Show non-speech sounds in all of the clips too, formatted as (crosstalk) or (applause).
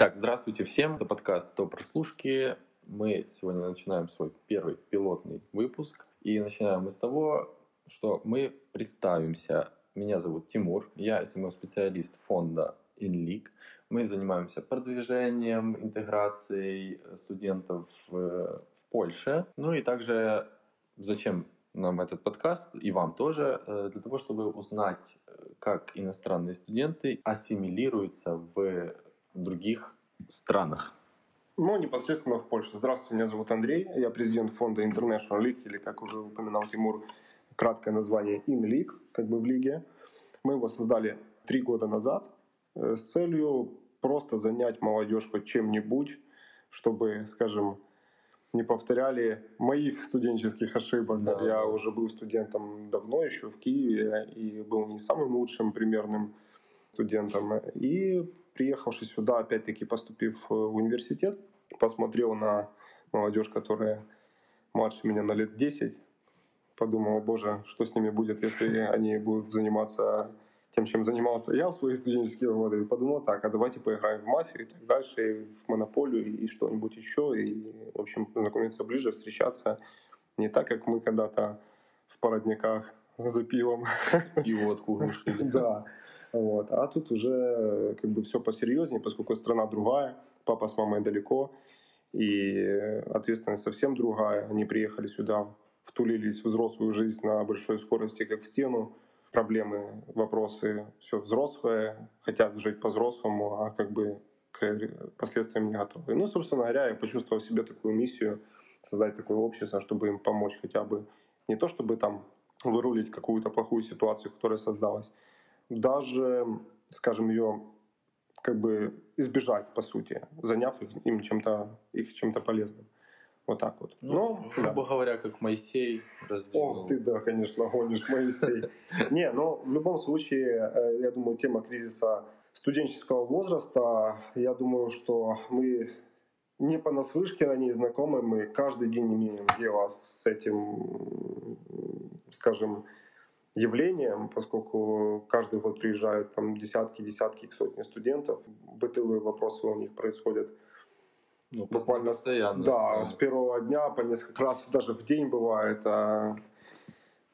Итак, здравствуйте всем. Это подкаст «До прослушки». Мы сегодня начинаем свой первый пилотный выпуск. И начинаем мы с того, что мы представимся. Меня зовут Тимур, я СММ-специалист фонда InLeague. Мы занимаемся продвижением, интеграцией студентов в, в Польше. Ну и также зачем нам этот подкаст и вам тоже, э, для того, чтобы узнать, э, как иностранные студенты ассимилируются в других странах. Ну, непосредственно в Польше. Здравствуйте, меня зовут Андрей, я президент фонда International League, или, как уже упоминал Тимур, краткое название In League, как бы в лиге. Мы его создали три года назад э, с целью просто занять молодежь хоть чем-нибудь, чтобы, скажем, не повторяли моих студенческих ошибок. Да, я уже был студентом давно, еще в Киеве, и был не самым лучшим примерным студентом. И приехавший сюда, опять-таки поступив в университет, посмотрел на молодежь, которая младше меня на лет 10, подумал, боже, что с ними будет, если они будут заниматься тем, чем занимался я в свои студенческие годы, и подумал, так, а давайте поиграем в мафию и так дальше, и в монополию, и что-нибудь еще, и, в общем, знакомиться ближе, встречаться. Не так, как мы когда-то в породниках за пивом. И водку глушили. (laughs) Да. Вот. А тут уже как бы все посерьезнее, поскольку страна другая, папа с мамой далеко, и ответственность совсем другая. Они приехали сюда, втулились в взрослую жизнь на большой скорости, как в стену, проблемы, вопросы, все взрослые, хотят жить по-взрослому, а как бы к последствиям не готовы. Ну, собственно говоря, я почувствовал в себе такую миссию создать такое общество, чтобы им помочь хотя бы не то, чтобы там вырулить какую-то плохую ситуацию, которая создалась, даже, скажем, ее как бы избежать, по сути, заняв их, им чем-то, их чем-то полезным. Вот так вот. Ну, но, грубо да. говоря, как Моисей раздвинул. Ох, ты, да, конечно, гонишь Моисей. (laughs) Не, но в любом случае, э, я думаю, тема кризиса студенческого возраста, я думаю, что мы не понаслышке на ней знакомы, мы каждый день имеем дело с этим, скажем, явлением, поскольку каждый год приезжают там десятки, десятки, сотни студентов, бытовые вопросы у них происходят ну, буквально постоянно. Да, с первого дня по несколько раз даже в день бывает. А,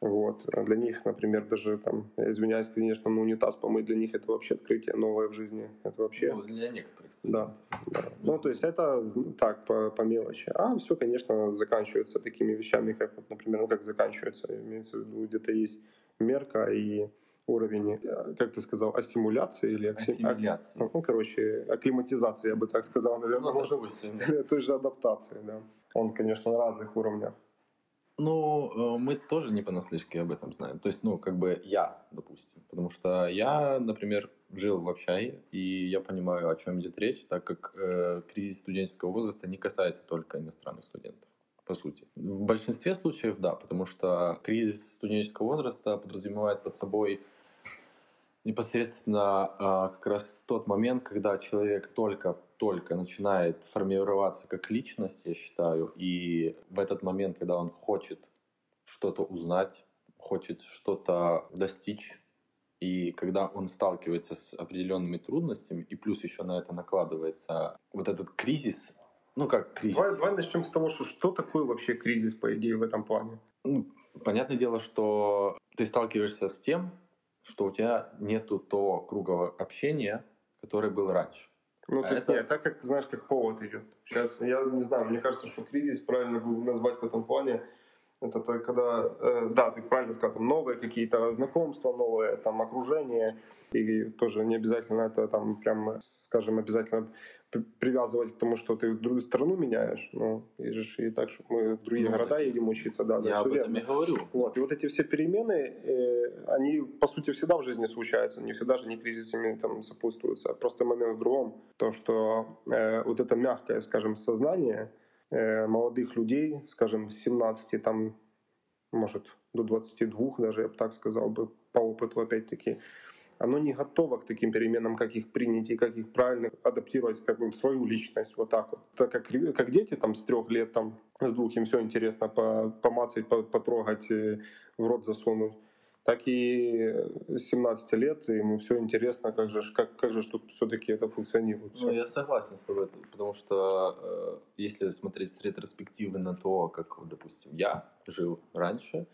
вот. Для них, например, даже там, я извиняюсь, конечно, но унитаз помыть для них это вообще открытие новое в жизни. Это вообще. Ну, для некоторых студентов. Да. да. Ну, то есть это так, по, по мелочи. А все, конечно, заканчивается такими вещами, как, вот, например, ну как заканчивается, имеется в виду, где-то есть мерка и уровень, э, как ты сказал, ассимуляции или ассимиляции. Ну, короче, акклиматизации, я бы так сказал, наверное, ну, быть. Да. (laughs) Той же адаптации, да. Он, конечно, на разных уровнях. Ну, э, мы тоже не понаслышке об этом знаем. То есть, ну, как бы я, допустим. Потому что я, например, жил в общаге, и я понимаю, о чем идет речь, так как э, кризис студенческого возраста не касается только иностранных студентов по сути. В большинстве случаев да, потому что кризис студенческого возраста подразумевает под собой непосредственно а, как раз тот момент, когда человек только-только начинает формироваться как личность, я считаю, и в этот момент, когда он хочет что-то узнать, хочет что-то достичь, и когда он сталкивается с определенными трудностями, и плюс еще на это накладывается вот этот кризис, ну как кризис. Давай, давай начнем с того, что что такое вообще кризис, по идее, в этом плане. Ну, понятное дело, что ты сталкиваешься с тем, что у тебя нету того круга общения, который был раньше. Ну, а то есть, это... нет, так как, знаешь, как повод идет. Сейчас, я не знаю, мне кажется, что кризис правильно назвать в этом плане, это то, когда, э, да, ты правильно сказал, там новые какие-то знакомства, новое там окружение, и тоже не обязательно это там прям, скажем, обязательно привязывать к тому, что ты в другую страну меняешь. Ну, и, же, и так, чтобы мы в другие ну, города так, едем учиться. Да, да, я об этом верно. и говорю. Вот, и вот эти все перемены, э, они, по сути, всегда в жизни случаются. Не всегда же не кризисами там сопутствуются. А просто момент в другом. То, что э, вот это мягкое, скажем, сознание э, молодых людей, скажем, с 17 там, может, до 22 даже, я бы так сказал бы, по опыту опять-таки, оно не готово к таким переменам, как их принять и как их правильно адаптировать как бы, в свою личность, вот так вот. Так как, как дети там с трех лет, там, с двух, им все интересно по, помацать, по, потрогать, э, в рот засунуть. так и с 17 лет, ему все интересно, как же, как, как же все-таки это функционирует. Ну, я согласен с тобой, потому что э, если смотреть с ретроспективы на то, как, допустим, я жил раньше,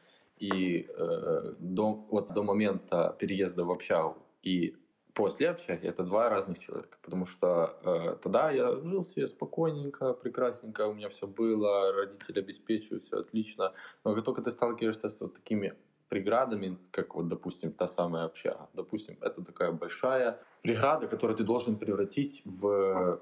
и э, до, вот до момента переезда в общагу и после общаги это два разных человека, потому что э, тогда я жил себе спокойненько, прекрасненько, у меня все было, родители обеспечивают, все отлично, но как только ты сталкиваешься с вот такими преградами, как вот, допустим, та самая общага. Допустим, это такая большая преграда, которую ты должен превратить в,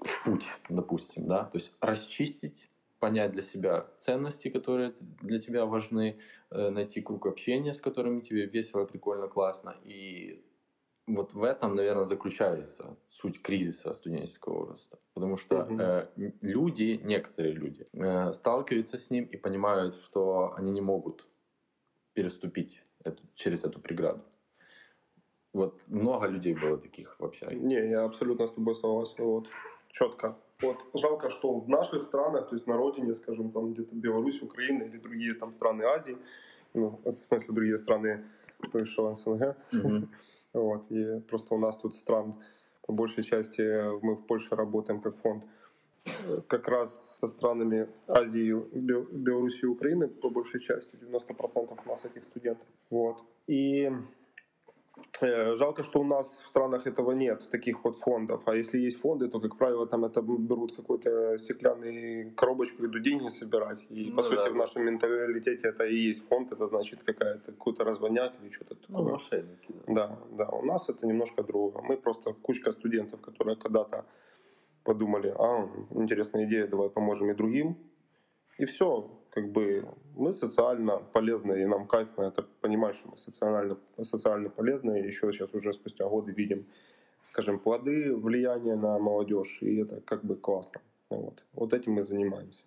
в путь, допустим, да, то есть расчистить понять для себя ценности, которые для тебя важны, э, найти круг общения, с которыми тебе весело, прикольно, классно. И вот в этом, наверное, заключается суть кризиса студенческого возраста. Потому что mm-hmm. э, люди, некоторые люди, э, сталкиваются с ним и понимают, что они не могут переступить эту, через эту преграду. Вот много людей было таких вообще. Не, я абсолютно с тобой согласен. Вот четко. Вот жалко, что в наших странах, то есть на родине, скажем, там где-то Беларусь, Украина или другие там страны Азии, ну, в смысле другие страны бывшего СНГ, mm-hmm. (laughs) вот, и просто у нас тут стран по большей части мы в Польше работаем как фонд как раз со странами Азии, Беларуси и Украины по большей части, 90% у нас этих студентов. Вот. И жалко, что у нас в странах этого нет, таких вот фондов. А если есть фонды, то, как правило, там это берут какую-то стеклянную коробочку, идут деньги собирать. И, ну, по да, сути, в нашем менталитете это и есть фонд, это значит какая-то какой-то разводняк или что-то ну, такое. мошенники. Да. да, да. У нас это немножко другое. Мы просто кучка студентов, которые когда-то подумали, а, интересная идея, давай поможем и другим. И все, как бы мы социально полезные, и нам кайф на это понимать, что мы социально, социально полезные, и еще сейчас уже спустя годы видим, скажем, плоды влияния на молодежь, и это как бы классно. Вот, вот этим мы занимаемся.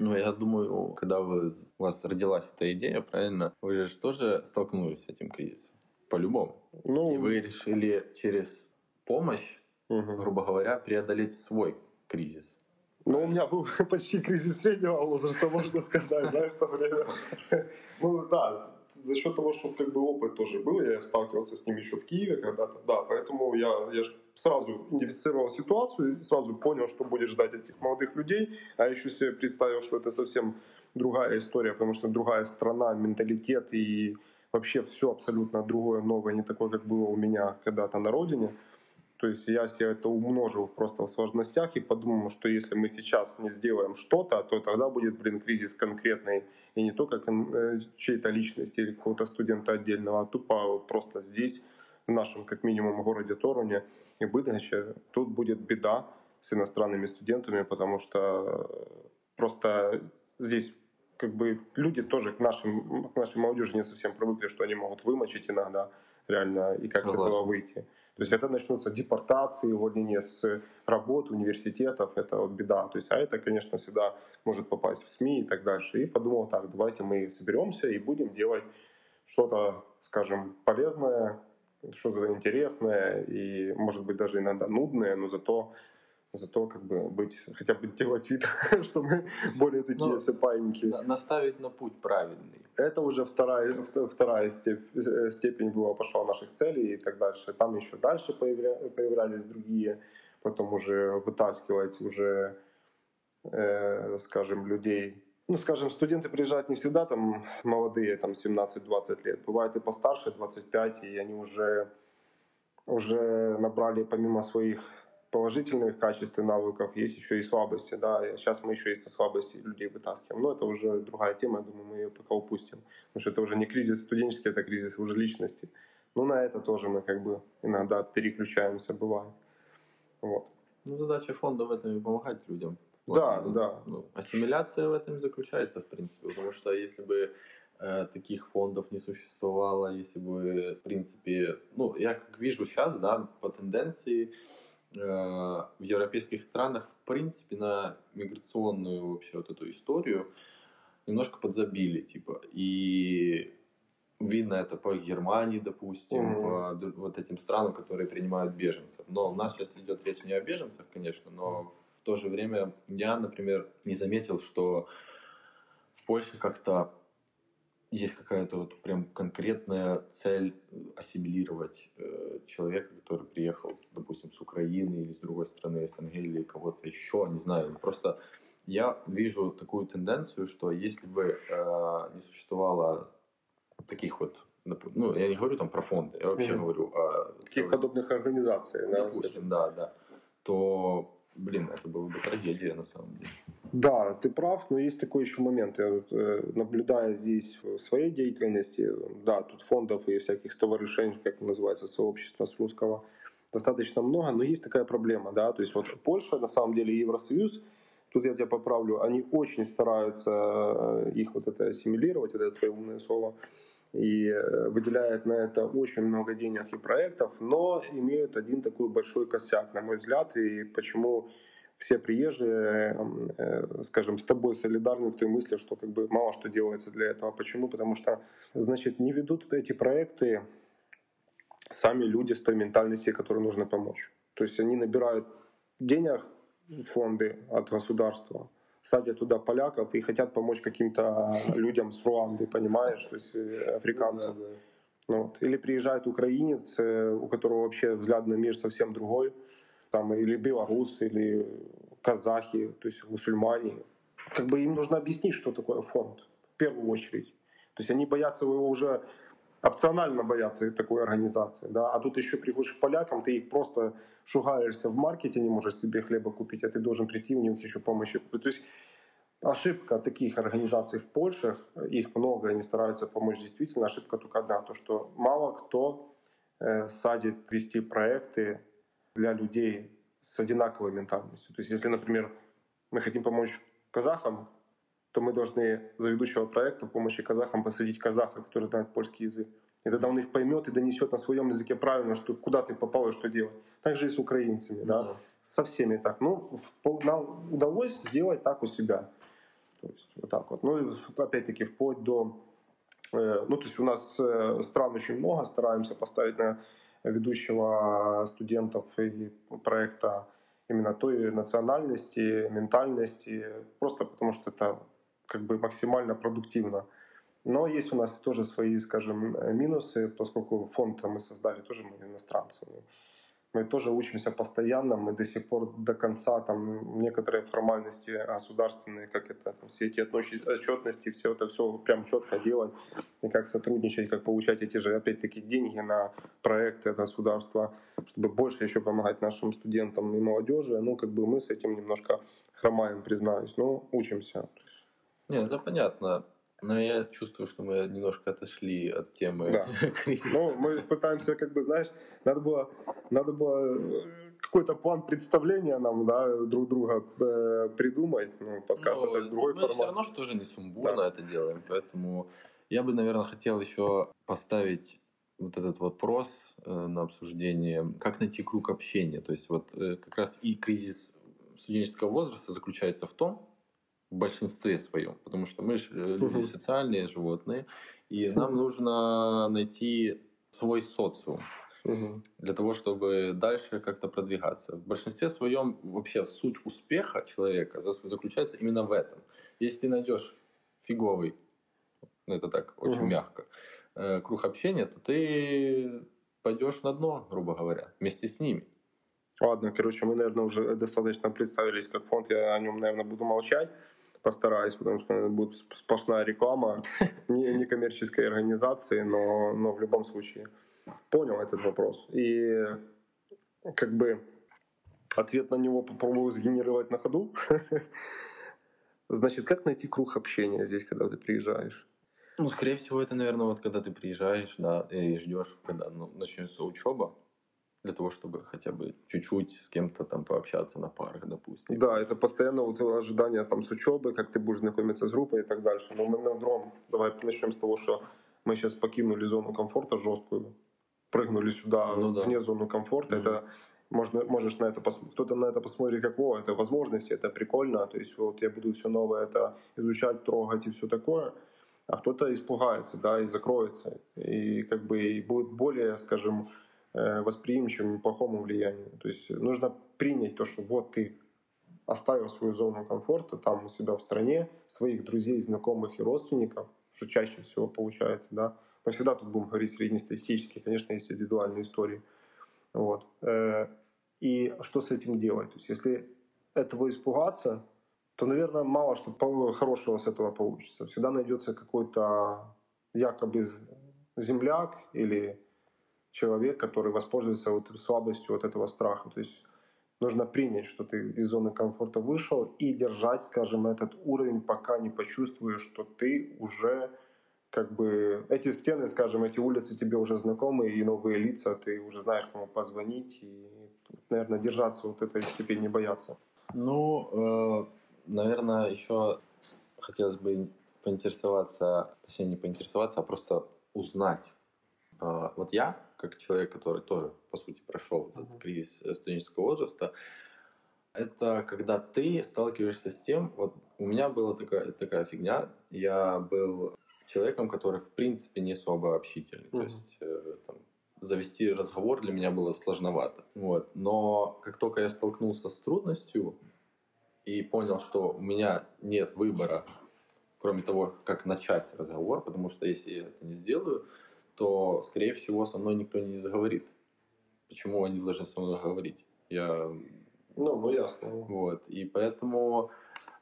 Ну, я думаю, когда вы, у вас родилась эта идея, правильно, вы же тоже столкнулись с этим кризисом, по-любому. Ну, и вы решили через помощь, угу. грубо говоря, преодолеть свой кризис. Ну, у меня был (laughs) почти кризис среднего возраста, можно сказать, да, в то время. (laughs) Ну, да, за счет того, что как бы опыт тоже был, я сталкивался с ним еще в Киеве когда-то, да, поэтому я, я сразу идентифицировал ситуацию, сразу понял, что будет ждать этих молодых людей, а еще себе представил, что это совсем другая история, потому что другая страна, менталитет и вообще все абсолютно другое, новое, не такое, как было у меня когда-то на родине. То есть я себе это умножил просто в сложностях и подумал, что если мы сейчас не сделаем что-то, то тогда будет, блин, кризис конкретный. И не только э, чьей-то личности или какого-то студента отдельного, а тупо просто здесь, в нашем, как минимум, городе Торуне и Быдгоще, тут будет беда с иностранными студентами, потому что просто здесь как бы люди тоже к, нашим, к нашей молодежи не совсем привыкли, что они могут вымочить иногда реально и как Согласен. с этого выйти. То есть это начнутся депортации, увольнение с работ, университетов, это вот беда. То есть, а это, конечно, всегда может попасть в СМИ и так дальше. И подумал так, давайте мы соберемся и будем делать что-то, скажем, полезное, что-то интересное и, может быть, даже иногда нудное, но зато зато как бы быть, хотя бы делать вид, (laughs) что мы более такие ну, сыпайники. Наставить на путь правильный. Это уже вторая, вторая э, степень была пошла наших целей и так дальше. Там еще дальше появлялись другие, потом уже вытаскивать уже, э, скажем, людей. Ну, скажем, студенты приезжают не всегда там молодые, там 17-20 лет. Бывает и постарше, 25, и они уже, уже набрали помимо своих положительных качеств и навыков, есть еще и слабости. Да. Сейчас мы еще и со слабостей людей вытаскиваем. Но это уже другая тема, я думаю, мы ее пока упустим. Потому что это уже не кризис студенческий, это кризис уже личности. Но на это тоже мы как бы иногда переключаемся, бывает. Вот. Ну, задача фонда в этом и помогать людям. Да, ну, да. Ну, ассимиляция в этом и заключается, в принципе. Потому что если бы э, таких фондов не существовало, если бы, в принципе, ну, я как вижу сейчас, да, по тенденции, в европейских странах, в принципе, на миграционную вообще вот эту историю немножко подзабили, типа. И видно это по Германии, допустим, mm-hmm. по вот этим странам, которые принимают беженцев. Но у нас сейчас идет речь не о беженцах, конечно, но в то же время я, например, не заметил, что в Польше как-то есть какая-то вот прям конкретная цель ассимилировать э, человека, который приехал, допустим, с Украины или с другой страны СНГ или кого-то еще, не знаю. Просто я вижу такую тенденцию, что если бы э, не существовало таких вот ну, я не говорю там про фонды, я вообще mm-hmm. говорю о... Таких подобных организаций, да? Допустим, да, да. То, блин, это была бы трагедия на самом деле. Да, ты прав, но есть такой еще момент. Я э, наблюдая здесь в своей деятельности, да, тут фондов и всяких товарищей, как называется, сообщества с русского, достаточно много, но есть такая проблема, да, то есть вот Польша, на самом деле Евросоюз, тут я тебя поправлю, они очень стараются э, их вот это ассимилировать, вот это твое умное слово, и э, выделяют на это очень много денег и проектов, но имеют один такой большой косяк, на мой взгляд, и почему все приезжие, э, скажем, с тобой солидарны в той мысли, что как бы мало что делается для этого. Почему? Потому что, значит, не ведут эти проекты сами люди с той ментальностью, которой нужно помочь. То есть они набирают денег, фонды от государства, садят туда поляков и хотят помочь каким-то людям с Руанды, понимаешь, то есть э, африканцам. Ну, да, да. Ну, вот. Или приезжает украинец, э, у которого вообще взгляд на мир совсем другой, там, или белорусы, или казахи, то есть мусульмане. Как бы им нужно объяснить, что такое фонд, в первую очередь. То есть они боятся его уже опционально боятся такой организации, да, а тут еще приходишь к полякам, ты их просто шугаешься в маркете, не можешь себе хлеба купить, а ты должен прийти в них еще помощи. То есть ошибка таких организаций в Польше, их много, они стараются помочь действительно, ошибка только одна, то что мало кто э, садит вести проекты для людей с одинаковой ментальностью. То есть если, например, мы хотим помочь казахам, то мы должны за ведущего проекта в помощи казахам посадить казаха, который знает польский язык. И тогда он их поймет и донесет на своем языке правильно, что куда ты попал и что делать. Так же и с украинцами, да, да. со всеми так. Ну, нам удалось сделать так у себя. То есть вот так вот. Ну, опять-таки, вплоть до... Э, ну, то есть у нас э, стран очень много, стараемся поставить на ведущего студентов и проекта именно той национальности, ментальности, просто потому что это как бы максимально продуктивно. Но есть у нас тоже свои, скажем, минусы, поскольку фонд мы создали тоже мы иностранцы. Мы тоже учимся постоянно, мы до сих пор до конца там некоторые формальности государственные, как это, там, все эти отчетности, все это все прям четко делать, и как сотрудничать, как получать эти же, опять-таки, деньги на проекты государства, чтобы больше еще помогать нашим студентам и молодежи. Ну, как бы мы с этим немножко хромаем, признаюсь, но учимся. Нет, это понятно. Но я чувствую, что мы немножко отошли от темы да. (laughs) кризиса. Ну, мы пытаемся, как бы, знаешь, надо было, надо было э, какой-то план представления нам, да, друг друга э, придумать. Ну, подкаст ну, это другой мы формат. Мы все равно что же не сумбурно да. это делаем, поэтому я бы, наверное, хотел еще поставить вот этот вопрос э, на обсуждение, как найти круг общения. То есть вот э, как раз и кризис студенческого возраста заключается в том, в большинстве своем, потому что мы э, люди социальные животные, и нам нужно найти свой социум для того, чтобы дальше как-то продвигаться. В большинстве своем вообще суть успеха человека заключается именно в этом. Если ты найдешь фиговый, ну это так очень мягко, э, круг общения, то ты пойдешь на дно, грубо говоря, вместе с ними. Ладно, короче, мы, наверное, уже достаточно представились как фонд, я о нем, наверное, буду молчать постараюсь, потому что это будет сплошная реклама (laughs) не, не коммерческой организации, но, но в любом случае понял этот вопрос. И как бы ответ на него попробую сгенерировать на ходу. (laughs) Значит, как найти круг общения здесь, когда ты приезжаешь? Ну, скорее всего, это, наверное, вот когда ты приезжаешь, да, и ждешь, когда ну, начнется учеба, для того, чтобы хотя бы чуть-чуть с кем-то там пообщаться на парах, допустим. Да, это постоянно вот ожидание там с учебы, как ты будешь знакомиться с группой и так дальше. Но мы на другом, давай начнем с того, что мы сейчас покинули зону комфорта жесткую, прыгнули сюда ну, да. вне зоны комфорта. Mm-hmm. Это можно, можешь на это посмотреть, кто-то на это посмотрит как, о, это возможности, это прикольно, то есть вот я буду все новое это изучать, трогать и все такое, а кто-то испугается, да, и закроется, и как бы и будет более, скажем, восприимчивым к плохому влиянию. То есть нужно принять то, что вот ты оставил свою зону комфорта там у себя в стране, своих друзей, знакомых и родственников, что чаще всего получается, да. Мы всегда тут будем говорить среднестатистически, конечно, есть индивидуальные истории. Вот. Э, и что с этим делать? То есть, если этого испугаться, то, наверное, мало что хорошего с этого получится. Всегда найдется какой-то якобы земляк или человек, который воспользуется вот слабостью вот этого страха. То есть нужно принять, что ты из зоны комфорта вышел и держать, скажем, этот уровень, пока не почувствуешь, что ты уже как бы эти стены, скажем, эти улицы тебе уже знакомы, и новые лица, ты уже знаешь, кому позвонить, и, наверное, держаться вот этой степени, не бояться. Ну, э, наверное, еще хотелось бы поинтересоваться, точнее не поинтересоваться, а просто узнать. Э, вот я, как человек, который тоже, по сути, прошел этот кризис студенческого возраста, это когда ты сталкиваешься с тем, вот у меня была такая, такая фигня, я был человеком, который в принципе не особо общительный. Mm-hmm. То есть э, там, завести разговор для меня было сложновато. Вот. Но как только я столкнулся с трудностью и понял, что у меня нет выбора, кроме того, как начать разговор, потому что если я это не сделаю, то, скорее всего, со мной никто не заговорит. Почему они должны со мной говорить? Я... Ну, ну ясно. Вот. И поэтому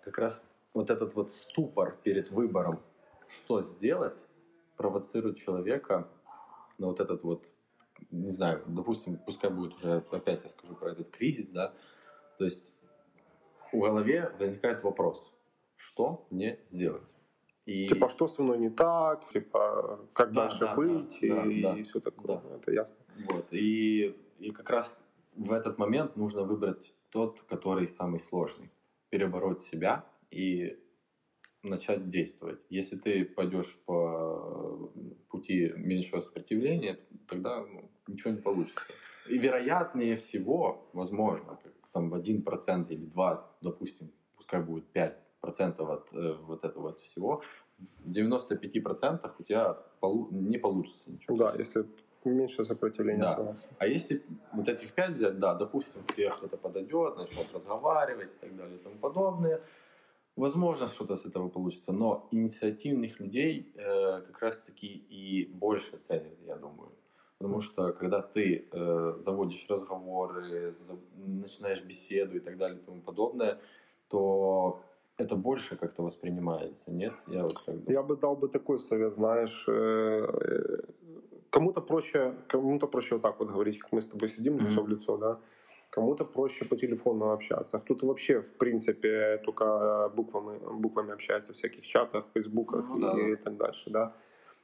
как раз вот этот вот ступор перед выбором что сделать, провоцирует человека на вот этот вот, не знаю, допустим, пускай будет уже, опять я скажу про этот кризис, да, то есть в голове возникает вопрос, что мне сделать? И... Типа, что со мной не так, типа, как да, дальше да, быть да, и, да, и все такое. Да. Это ясно. Вот. И, и как раз в этот момент нужно выбрать тот, который самый сложный. Перебороть себя и начать действовать. Если ты пойдешь по пути меньшего сопротивления, тогда ну, ничего не получится. И вероятнее всего, возможно, там в 1% или 2%, допустим, пускай будет 5% от э, вот этого вот всего, в 95% у тебя полу- не получится ничего. Да, если меньше сопротивления. Да. А если вот этих 5 взять, да, допустим, тебе кто-то подойдет, начнет разговаривать и так далее и тому подобное, Возможно, что-то с этого получится, но инициативных людей э, как раз-таки и больше ценят, я думаю. Потому что когда ты э, заводишь разговоры, за, начинаешь беседу и так далее и тому подобное, то это больше как-то воспринимается, нет? Я вот так думаю. Я бы дал бы такой совет, знаешь, э, э кому-то проще, кому-то проще вот так вот говорить, как мы с тобой сидим лицо mm-hmm. в лицо, да кому-то проще по телефону общаться, кто-то вообще, в принципе, только буквами, буквами общается в всяких чатах, фейсбуках ну, и, да. и так дальше, да.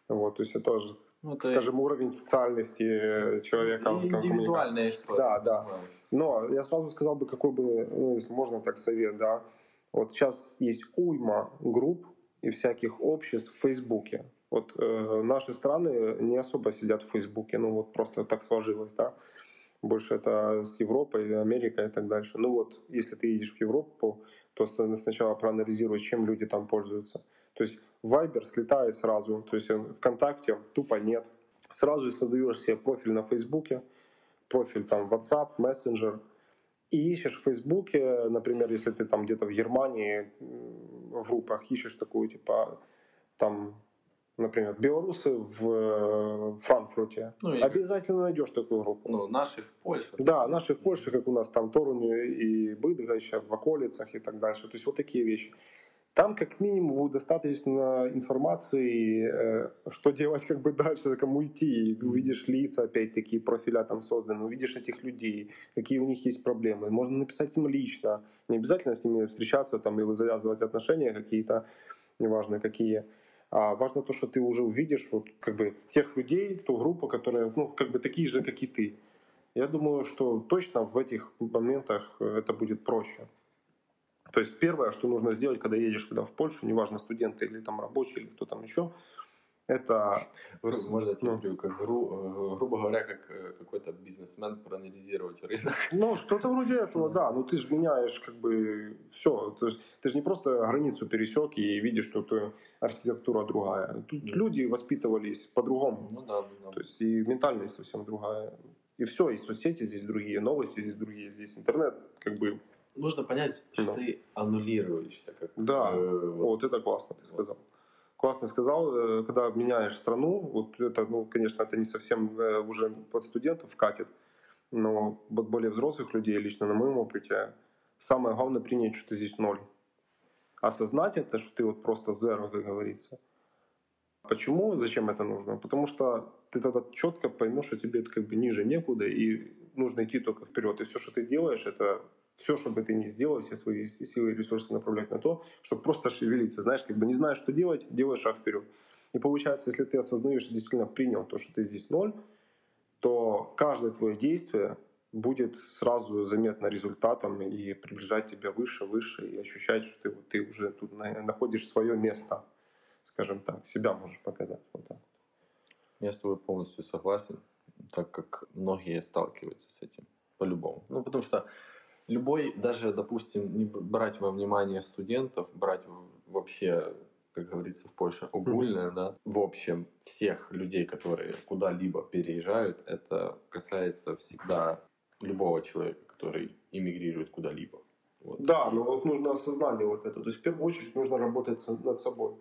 Вот, то есть это тоже, ну, это скажем, уровень социальности человека. Индивидуальная история. Да, да. Но я сразу сказал бы, какой бы, ну, если можно так совет, да. Вот сейчас есть уйма групп и всяких обществ в Фейсбуке. Вот э, наши страны не особо сидят в Фейсбуке, ну вот просто так сложилось, да больше это с Европой, Америкой и так дальше. Ну вот, если ты едешь в Европу, то сначала проанализируй, чем люди там пользуются. То есть Viber слетает сразу, то есть ВКонтакте тупо нет. Сразу создаешь себе профиль на Фейсбуке, профиль там WhatsApp, Messenger, и ищешь в Фейсбуке, например, если ты там где-то в Германии в группах ищешь такую, типа, там например, белорусы в э, Франкфурте, ну, обязательно как... найдешь такую группу. Ну, наши в Польше. Да, наши в Польше, как у нас там Торуни и Быдга еще в околицах и так дальше. То есть вот такие вещи. Там как минимум будет достаточно информации, э, что делать как бы дальше, кому идти. Увидишь лица, опять-таки, профиля там созданы, увидишь этих людей, какие у них есть проблемы. Можно написать им лично, не обязательно с ними встречаться там или завязывать отношения какие-то, неважно какие. А важно то, что ты уже увидишь вот как бы тех людей, ту группу, которая ну как бы такие же, как и ты. Я думаю, что точно в этих моментах э, это будет проще. То есть первое, что нужно сделать, когда едешь туда в Польшу, неважно студенты или там рабочие или кто там еще, это... Можно я ну, как гру, э, грубо говоря, как э, какой-то бизнесмен проанализировать рынок. (laughs) Ну, что-то вроде этого, да. Ну, ты же меняешь как бы все. То есть ты же не просто границу пересек и видишь, что ты архитектура другая. Тут да. люди воспитывались по-другому. Ну да, да. То есть и ментальность совсем другая. И все, и соцсети здесь другие, новости здесь другие, здесь интернет как бы... Нужно понять, что да. ты аннулируешься. Как, да, э, вот. вот это классно ты сказал. классно сказал, э, когда меняешь страну, вот это, ну, конечно, это не совсем э, уже под студентов катит, но под более взрослых людей, лично на моем опыте, самое главное принять, что ты здесь ноль. Осознать это, что ты вот просто zero, как говорится. Почему, зачем это нужно? Потому что ты тогда четко поймешь, что тебе это как бы ниже некуда, и нужно идти только вперед. И все, что ты делаешь, это все, что бы ты ни сделал, все свои силы и ресурсы направлять на то, чтобы просто шевелиться. Знаешь, как бы не знаешь, что делать, делай шаг вперед. И получается, если ты осознаешь и действительно принял то, что ты здесь ноль, то каждое твое действие будет сразу заметно результатом и приближать тебя выше, выше, и ощущать, что ты, ты уже тут находишь свое место, скажем так, себя можешь показать. Вот так. Я с тобой полностью согласен, так как многие сталкиваются с этим по-любому. Ну, потому что любой, даже, допустим, не брать во внимание студентов, брать вообще, как говорится в Польше, огульное, mm-hmm. да, в общем, всех людей, которые куда-либо переезжают, это касается всегда любого человека, который эмигрирует куда-либо. Вот. Да, но вот нужно осознание вот это. То есть в первую очередь нужно работать над собой.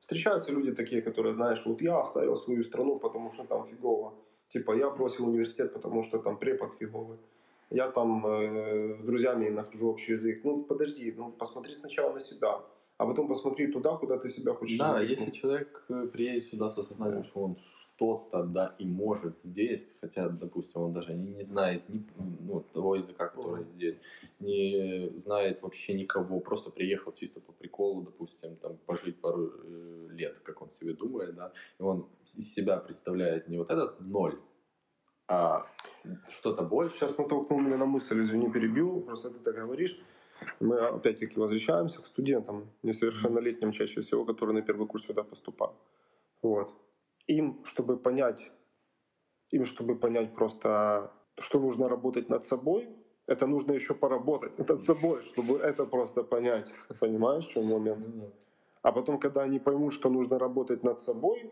Встречаются люди такие, которые, знаешь, вот я оставил свою страну, потому что там фигово. Типа я бросил университет, потому что там препод фиговый я там э, с друзьями нахожу общий язык. Ну, подожди, ну, посмотри сначала на себя, а потом посмотри туда, куда ты себя хочешь. Да, двигать. если человек э, приедет сюда с осознанием, что он что-то да и может здесь, хотя, допустим, он даже не, не знает ни, ну, того языка, который mm. здесь, не знает вообще никого, просто приехал чисто по приколу, допустим, там пожить пару э, лет, как он себе думает, да, и он из себя представляет не вот этот ноль, а что-то больше. Сейчас натолкнул меня на мысль, извини, перебил, просто ты так говоришь. Мы опять-таки возвращаемся к студентам, несовершеннолетним чаще всего, которые на первый курс сюда поступают. Вот. Им, чтобы понять, им, чтобы понять просто, что нужно работать над собой, это нужно еще поработать (laughs) над собой, чтобы это просто понять. Понимаешь, в чем момент? А потом, когда они поймут, что нужно работать над собой,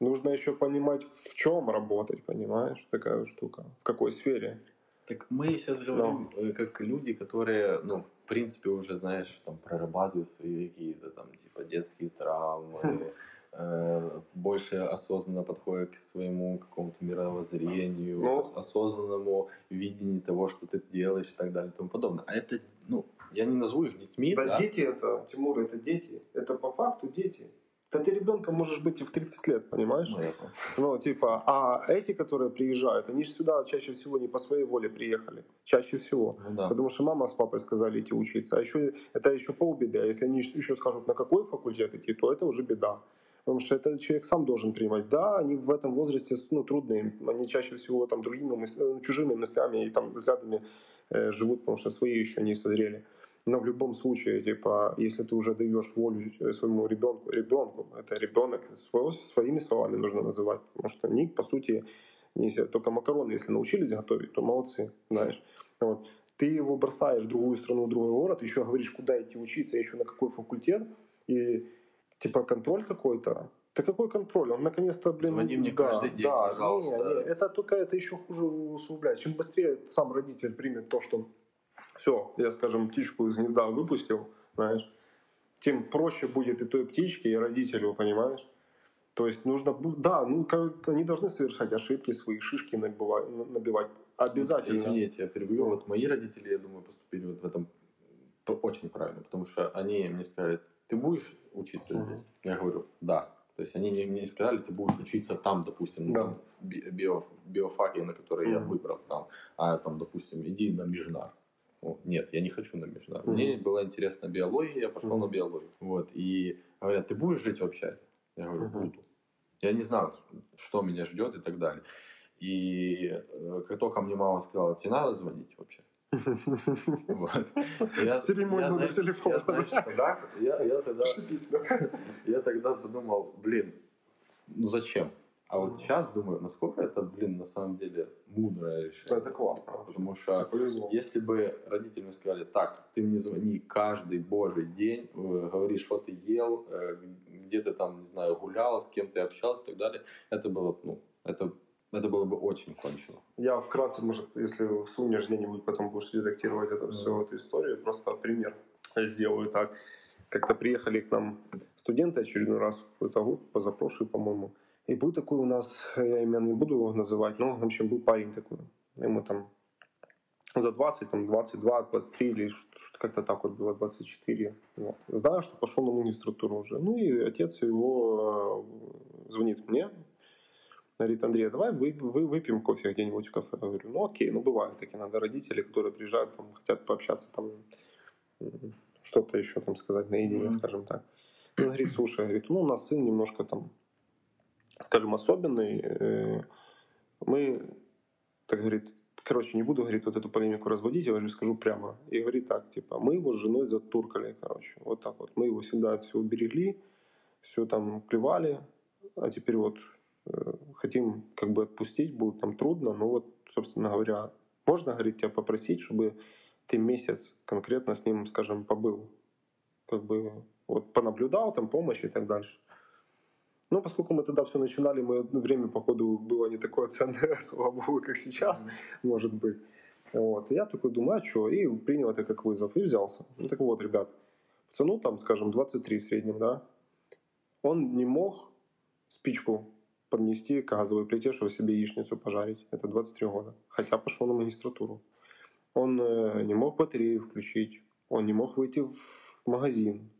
нужно еще понимать, в чем работать, понимаешь, такая штука, в какой сфере. Так мы сейчас говорим Но. Э, как люди, которые, ну, в принципе, уже, знаешь, там, прорабатывают свои какие-то там, типа, детские травмы, хм. э, больше осознанно подходят к своему какому-то мировоззрению, ну, осознанному видению того, что ты делаешь и так далее и тому подобное. А это, ну, я не назову их детьми. Да, да? дети это, Тимур, это дети. Это по факту дети. Да ты ребенком можешь быть и в 30 лет, понимаешь? Ну, ну, типа, а эти, которые приезжают, они же сюда чаще всего не по своей воле приехали. Чаще всего. Ну, да. Потому что мама с папой сказали идти учиться. А еще это еще полбеды. А если они еще скажут, на какой факультет идти, то это уже беда. Потому что этот человек сам должен принимать. Да, они в этом возрасте ну, трудные. Они чаще всего там другими мыслями, чужими мыслями и там взглядами э, живут, потому что свои еще не созрели. Но в любом случае, типа, если ты уже даешь волю э, своему ребенку, ребенку, это ребенок, своими словами нужно называть. Потому что Ник, по сути, не только макароны, если научились готовить, то молодцы, знаешь. Вот. Ты его бросаешь в другую страну, в другой город, еще говоришь, куда идти учиться, еще на какой факультет, и типа контроль какой-то. Да какой контроль? Он наконец-то, блин... Звони мне да, каждый день, да, пожалуйста. Не, не, это только это еще хуже усугубляет. Чем быстрее сам родитель примет то, что все, я, скажем, птичку из гнезда выпустил, знаешь, тем проще будет и той птичке, и родителю, понимаешь? То есть нужно, да, ну, они должны совершать ошибки, свои шишки набивать, набивать. Обязательно. Извините, я перебью. Вот мои родители, я думаю, поступили вот в этом очень правильно, потому что они мне сказали, ты будешь учиться uh-huh. здесь? Я говорю, да. То есть они мне не сказали, ты будешь учиться там, допустим, да. там, в био, биофаке, на который uh-huh. я выбрал сам, а там, допустим, иди на межнар нет, я не хочу на международный. Mm-hmm. Мне была интересна биология, я пошел mm-hmm. на биологию. Вот, и говорят, ты будешь жить в общаге? Я говорю, mm-hmm. буду. Я не знал, что меня ждет и так далее. И э, как только мне мама сказала, тебе надо звонить вообще. (laughs) Вот. Стери мой номер телефона. Я, я, тогда, (laughs) я тогда подумал, блин, ну зачем? А вот сейчас думаю, насколько это, блин, на самом деле мудрое решение. Это классно. Потому что если бы родители сказали, так, ты мне звони каждый божий день, э, говоришь, что ты ел, э, где ты там, не знаю, гулял, с кем ты общался и так далее, это было, ну, это это было бы очень кончено. Я вкратце, может, если сунешь где-нибудь, потом будешь редактировать это всю эту историю, просто пример сделаю так. Как-то приехали к нам студенты очередной раз, какой-то год, позапрошлый, по-моему. И был такой у нас, я имя не буду его называть, но, в общем, был парень такой. Ему там за 20, там 22, 23 или что-то как-то так вот было, 24. Вот. Знаю, что пошел на магистратуру уже. Ну и отец его э, звонит мне, говорит, Андрей, давай вы, вы, выпьем кофе где-нибудь в кафе. Я говорю, ну окей, ну бывают такие, надо родители, которые приезжают, там, хотят пообщаться, там, что-то еще там сказать наедине, mm-hmm. скажем так. Он говорит, слушай, говорит, ну у нас сын немножко там, скажем, особенный. Э, мы, так говорит, короче, не буду, говорит, вот эту полемику разводить, я говорю, скажу прямо. И говорит так, типа, мы его с женой затуркали, короче, вот так вот. Мы его всегда все уберегли, все там плевали, а теперь вот э, хотим как бы отпустить, будет там трудно, но вот, собственно говоря, можно, говорит, тебя попросить, чтобы ты месяц конкретно с ним, скажем, побыл, как бы вот понаблюдал, там помощь и так дальше. Ну, поскольку мы тогда все начинали, мы время, походу, было не такое ценное, (laughs) слава богу, как сейчас, mm-hmm. может быть. Вот. И я такой думаю, а что? И принял это как вызов и взялся. Ну, так вот, ребят, цену там, скажем, 23 в среднем, да, он не мог спичку поднести к газовой плите, чтобы себе яичницу пожарить. Это 23 года. Хотя пошел на магистратуру. Он э, не мог батарею включить, он не мог выйти в магазин,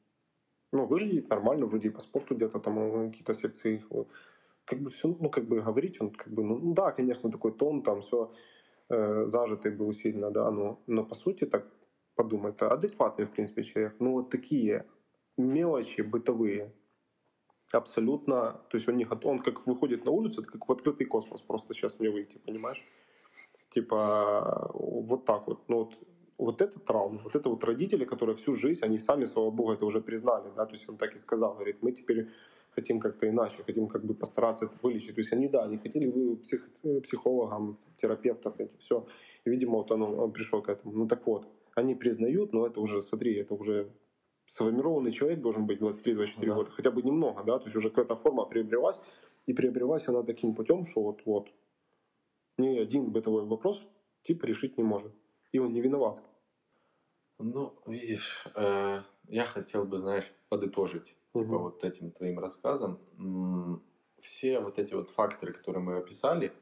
ну, выглядит нормально, вроде по спорту где-то там э, какие-то секции. Как бы все, ну, как бы говорить, он как бы, ну, ну да, конечно, такой тон, там все э, зажитый был сильно, да, но, но по сути так подумать, это адекватный, в принципе, человек. Ну, вот такие мелочи бытовые, абсолютно, то есть он не готов, он как выходит на улицу, это как в открытый космос, просто сейчас мне выйти, понимаешь? Типа, вот так вот, ну вот вот это травма, вот это вот родители, которые всю жизнь, они сами, слава богу, это уже признали, да, то есть он так и сказал, говорит, мы теперь хотим как-то иначе, хотим как бы постараться это вылечить. То есть они, да, они хотели бы псих, психологам, терапевтам, это все. И, видимо, вот он, он пришел к этому. Ну так вот, они признают, но это уже, смотри, это уже сформированный человек должен быть 23-24 да. года, хотя бы немного, да, то есть уже какая-то форма приобрелась, и приобрелась она таким путем, что вот-вот ни один бытовой вопрос типа решить не может и он не виноват. Ну, видишь, э, я хотел бы, знаешь, подытожить, угу. типа, вот этим твоим рассказом. Все вот эти вот факторы, которые мы описали,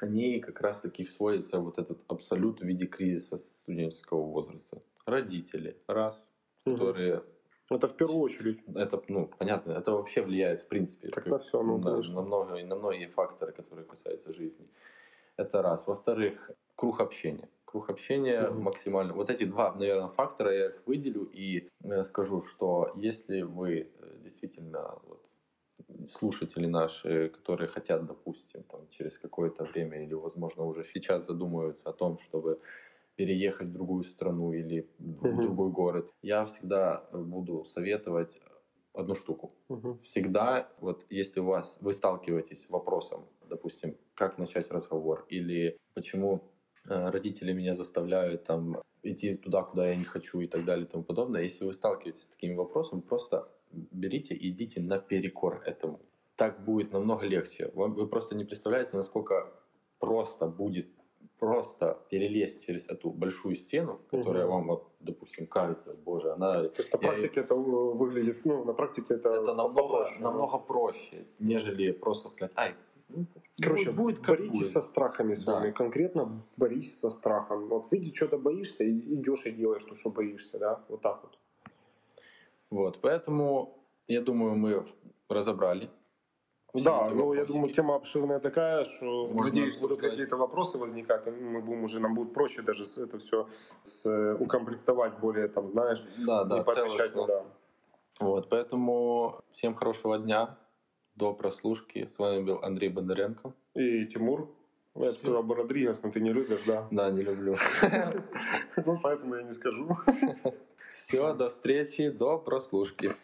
они как раз-таки сводятся в вот этот абсолют в виде кризиса студенческого возраста. Родители, раз, угу. которые это в первую очередь. Это, ну, понятно, это вообще влияет, в принципе. Так на все, ну, на, на, много, на многие факторы, которые касаются жизни. Это раз. Во-вторых, круг общения круг общения mm-hmm. максимально. Вот эти два, наверное, фактора я их выделю и э, скажу, что если вы э, действительно вот, слушатели наши, которые хотят, допустим, там, через какое-то время или, возможно, уже сейчас задумываются о том, чтобы переехать в другую страну или в mm-hmm. другой город, я всегда буду советовать одну штуку. Угу. Всегда, вот если у вас вы сталкиваетесь с вопросом, допустим, как начать разговор или почему родители меня заставляют там идти туда, куда я не хочу и так далее и тому подобное. Если вы сталкиваетесь с такими вопросами, просто берите и идите наперекор этому. Так будет намного легче. Вы просто не представляете, насколько просто будет просто перелезть через эту большую стену, которая угу. вам, вот, допустим, кажется, боже, она... То есть на практике я... это выглядит, ну, на практике это... Это намного, намного проще, нежели просто сказать, ай, Короче, будет, как боритесь будет. со страхами своими. Да. Конкретно борись со страхом. Вот видишь, что-то боишься, идешь и делаешь то, что боишься, да? Вот так вот. Вот, поэтому, я думаю, мы разобрали. Да, ну я думаю, тема обширная такая, что Можно надеюсь, будут какие-то вопросы возникать, мы будем уже, нам будет проще даже это все с, э, укомплектовать более, там, знаешь, да, да, целостно. Да. Вот, поэтому всем хорошего дня до прослушки. С вами был Андрей Бондаренко. И Тимур. Я сказал бы Родригес, но ты не любишь, да? Да, не люблю. (laughs) Ну, поэтому я не скажу. (laughs) Все, до встречи, до прослушки.